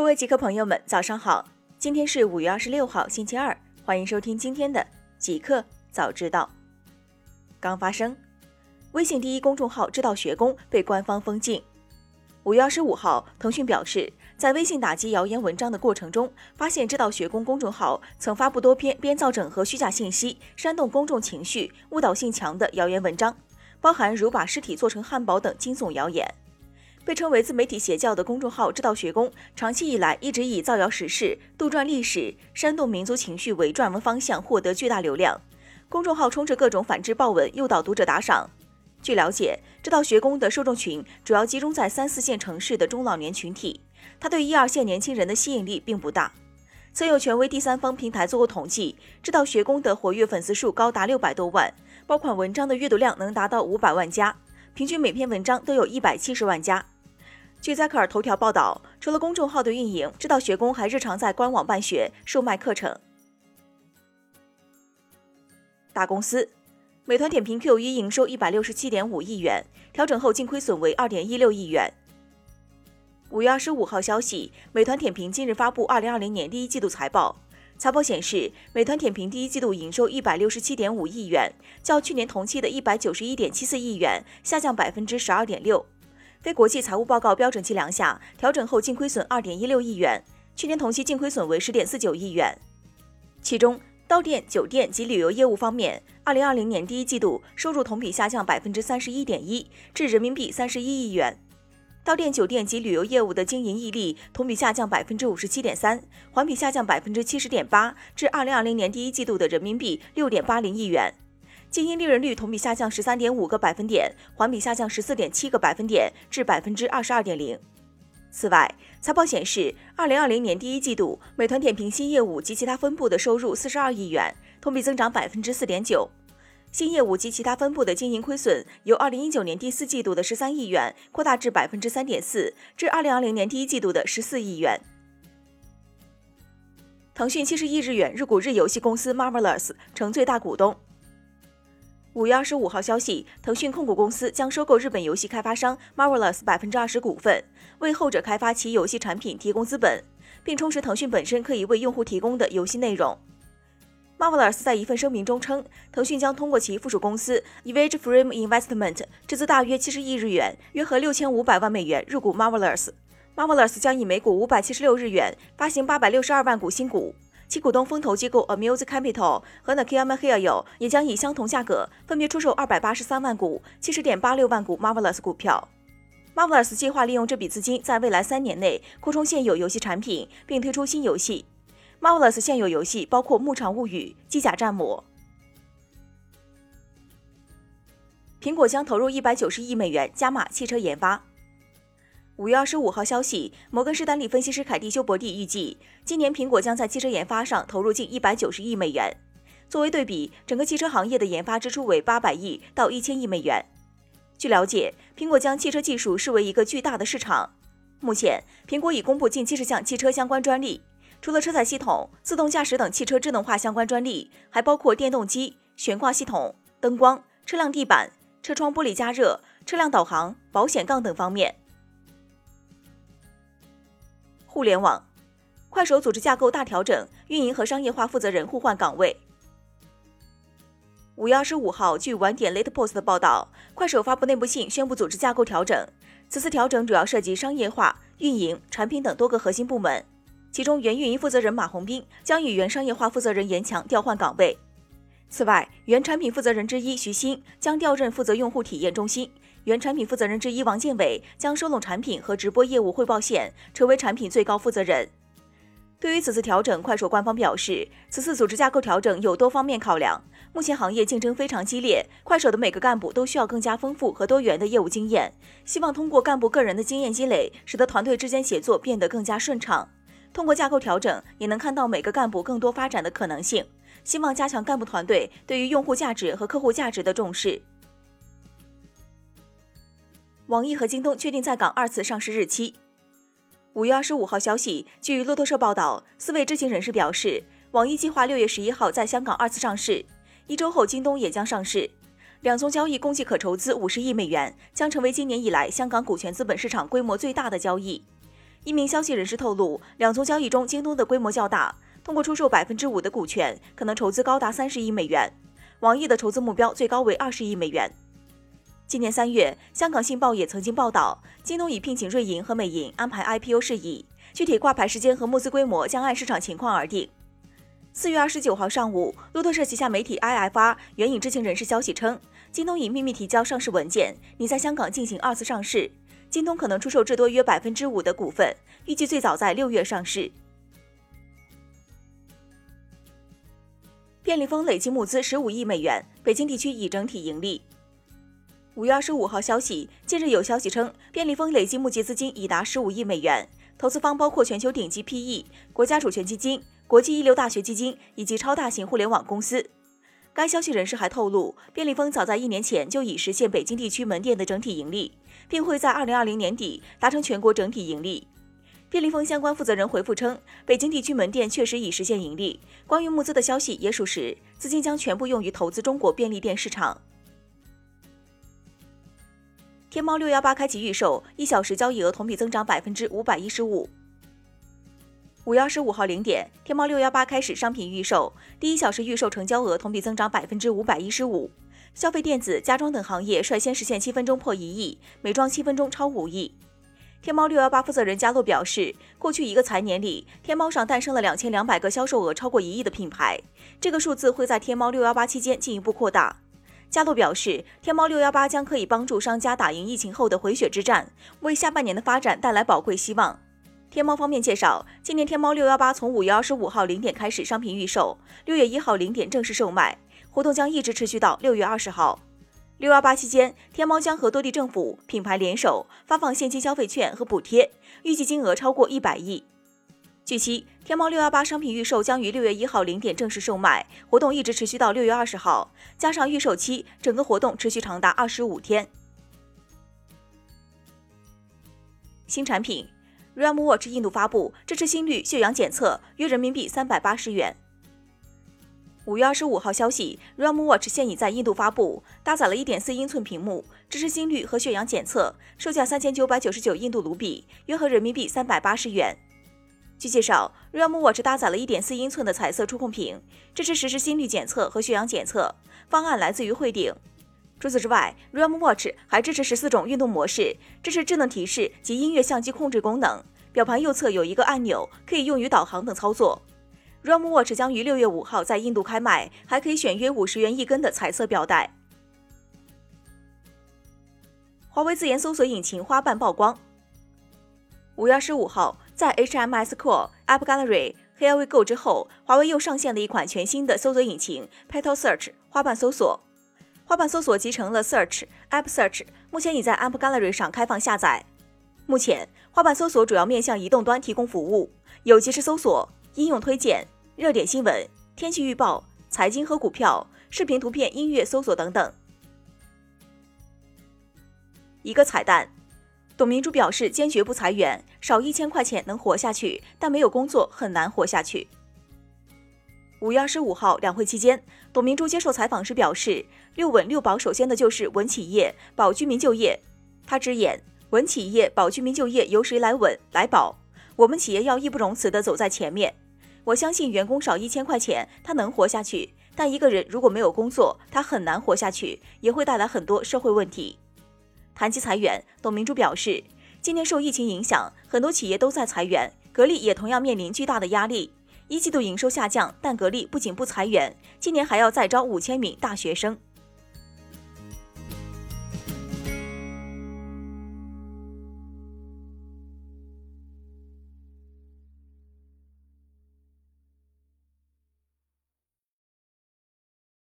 各位极客朋友们，早上好！今天是五月二十六号，星期二，欢迎收听今天的极客早知道。刚发生，微信第一公众号“知道学工”被官方封禁。五月二十五号，腾讯表示，在微信打击谣言文章的过程中，发现“知道学工”公众号曾发布多篇编造整合虚假信息、煽动公众情绪、误导性强的谣言文章，包含如把尸体做成汉堡等惊悚谣言。被称为自媒体邪教的公众号“知道学工”，长期以来一直以造谣时事、杜撰历史、煽动民族情绪为撰文方向，获得巨大流量。公众号充斥各种反制爆文，诱导读者打赏。据了解，“知道学工”的受众群主要集中在三四线城市的中老年群体，它对一二线年轻人的吸引力并不大。曾有权威第三方平台做过统计，“知道学工”的活跃粉丝数高达六百多万，爆款文章的阅读量能达到五百万加，平均每篇文章都有一百七十万加。据载克尔头条报道，除了公众号的运营，知道学工还日常在官网办学、售卖课程。大公司，美团点评 Q 一营收一百六十七点五亿元，调整后净亏损为二点一六亿元。五月二十五号消息，美团点评今日发布二零二零年第一季度财报。财报显示，美团点评第一季度营收一百六十七点五亿元，较去年同期的一百九十一点七四亿元下降百分之十二点六。非国际财务报告标准计量下，调整后净亏损二点一六亿元，去年同期净亏损为十点四九亿元。其中，到店、酒店及旅游业务方面，二零二零年第一季度收入同比下降百分之三十一点一，至人民币三十一亿元。到店、酒店及旅游业务的经营溢利同比下降百分之五十七点三，环比下降百分之七十点八，至二零二零年第一季度的人民币六点八零亿元。经营利润率同比下降十三点五个百分点，环比下降十四点七个百分点，至百分之二十二点零。此外，财报显示，二零二零年第一季度，美团点评新业务及其他分部的收入四十二亿元，同比增长百分之四点九。新业务及其他分部的经营亏损由二零一九年第四季度的十三亿元扩大至百分之三点四，至二零二零年第一季度的十四亿元。腾讯七十亿日元入股日游戏公司 Marvelous，成最大股东。五月二十五号消息，腾讯控股公司将收购日本游戏开发商 Marvelous 百分之二十股份，为后者开发其游戏产品提供资本，并充实腾讯本身可以为用户提供的游戏内容。Marvelous 在一份声明中称，腾讯将通过其附属公司 Evage Frame Investment 斥资大约七十亿日元（约合六千五百万美元）入股 Marvelous。Marvelous 将以每股五百七十六日元发行八百六十二万股新股。其股东风投机构 Amuse Capital 和 Nakayama Hill 也将以相同价格分别出售二百八十三万股、七十点八六万股 Marvelous 股票。Marvelous 计划利用这笔资金，在未来三年内扩充现有游戏产品，并推出新游戏。Marvelous 现有游戏包括《牧场物语》《机甲战魔》。苹果将投入一百九十亿美元加码汽车研发。五月二十五号消息，摩根士丹利分析师凯蒂休伯蒂预计，今年苹果将在汽车研发上投入近一百九十亿美元。作为对比，整个汽车行业的研发支出为八百亿到一千亿美元。据了解，苹果将汽车技术视为一个巨大的市场。目前，苹果已公布近七十项汽车相关专利，除了车载系统、自动驾驶等汽车智能化相关专利，还包括电动机、悬挂系统、灯光、车辆地板、车窗玻璃加热、车辆导航、保险杠等方面。互联网，快手组织架构大调整，运营和商业化负责人互换岗位。五月二十五号，据晚点 Late Post 的报道，快手发布内部信宣布组织架构调整。此次调整主要涉及商业化、运营、产品等多个核心部门，其中原运营负责人马红斌将与原商业化负责人严强调换岗位。此外，原产品负责人之一徐鑫将调任负责用户体验中心。原产品负责人之一王建伟将收拢产品和直播业务汇报线，成为产品最高负责人。对于此次调整，快手官方表示，此次组织架构调整有多方面考量。目前行业竞争非常激烈，快手的每个干部都需要更加丰富和多元的业务经验。希望通过干部个人的经验积累，使得团队之间协作变得更加顺畅。通过架构调整，也能看到每个干部更多发展的可能性。希望加强干部团队对于用户价值和客户价值的重视。网易和京东确定在港二次上市日期。五月二十五号消息，据路透社报道，四位知情人士表示，网易计划六月十一号在香港二次上市，一周后京东也将上市。两宗交易共计可筹资五十亿美元，将成为今年以来香港股权资本市场规模最大的交易。一名消息人士透露，两宗交易中京东的规模较大，通过出售百分之五的股权，可能筹资高达三十亿美元。网易的筹资目标最高为二十亿美元。今年三月，香港《信报》也曾经报道，京东已聘请瑞银和美银安排 IPO 事宜，具体挂牌时间和募资规模将按市场情况而定。四月二十九号上午，路透社旗下媒体 IFR 援引知情人士消息称，京东已秘密提交上市文件，拟在香港进行二次上市。京东可能出售至多约百分之五的股份，预计最早在六月上市。便利蜂累计募资十五亿美元，北京地区已整体盈利。五月二十五号消息，近日有消息称，便利蜂累计募集资金已达十五亿美元，投资方包括全球顶级 PE、国家主权基金、国际一流大学基金以及超大型互联网公司。该消息人士还透露，便利蜂早在一年前就已实现北京地区门店的整体盈利，并会在二零二零年底达成全国整体盈利。便利蜂相关负责人回复称，北京地区门店确实已实现盈利。关于募资的消息也属实，资金将全部用于投资中国便利店市场。天猫六幺八开启预售，一小时交易额同比增长百分之五百一十五。五月二十五号零点，天猫六幺八开始商品预售，第一小时预售成交额同比增长百分之五百一十五。消费电子、家装等行业率先实现七分钟破一亿，美妆七分钟超五亿。天猫六幺八负责人加洛表示，过去一个财年里，天猫上诞生了两千两百个销售额超过一亿的品牌，这个数字会在天猫六幺八期间进一步扩大。佳洛表示，天猫六幺八将可以帮助商家打赢疫情后的回血之战，为下半年的发展带来宝贵希望。天猫方面介绍，今年天猫六幺八从五月二十五号零点开始商品预售，六月一号零点正式售卖，活动将一直持续到六月二十号。六幺八期间，天猫将和多地政府品牌联手发放现金消费券和补贴，预计金额超过一百亿。据悉，天猫六幺八商品预售将于六月一号零点正式售卖，活动一直持续到六月二十号，加上预售期，整个活动持续长达二十五天。新产品。，Realm Watch 印度发布，支持心率、血氧检测，约人民币三百八十元。五月二十五号消息，Realm Watch 现已在印度发布，搭载了一点四英寸屏幕，支持心率和血氧检测，售价三千九百九十九印度卢比，约合人民币三百八十元。据介绍，Realme Watch 搭载了一点四英寸的彩色触控屏，支持实时心率检测和血氧检测，方案来自于汇顶。除此之外，Realme Watch 还支持十四种运动模式，支持智能提示及音乐相机控制功能。表盘右侧有一个按钮，可以用于导航等操作。Realme Watch 将于六月五号在印度开卖，还可以选约五十元一根的彩色表带。华为自研搜索引擎花瓣曝光。五月二十五号，在 HMS Core、App Gallery、Here We Go 之后，华为又上线了一款全新的搜索引擎 Petal Search 花瓣搜索。花瓣搜索集成了 Search、App Search，目前已在 App Gallery 上开放下载。目前，花瓣搜索主要面向移动端提供服务，有即时搜索、应用推荐、热点新闻、天气预报、财经和股票、视频、图片、音乐搜索等等。一个彩蛋，董明珠表示坚决不裁员，少一千块钱能活下去，但没有工作很难活下去。五月二十五号，两会期间，董明珠接受采访时表示：“六稳六保，首先的就是稳企业、保居民就业。”他直言：“稳企业、保居民就业由谁来稳来保？我们企业要义不容辞地走在前面。我相信员工少一千块钱，他能活下去；但一个人如果没有工作，他很难活下去，也会带来很多社会问题。”谈及裁员，董明珠表示：“今年受疫情影响，很多企业都在裁员，格力也同样面临巨大的压力。”一季度营收下降，但格力不仅不裁员，今年还要再招五千名大学生。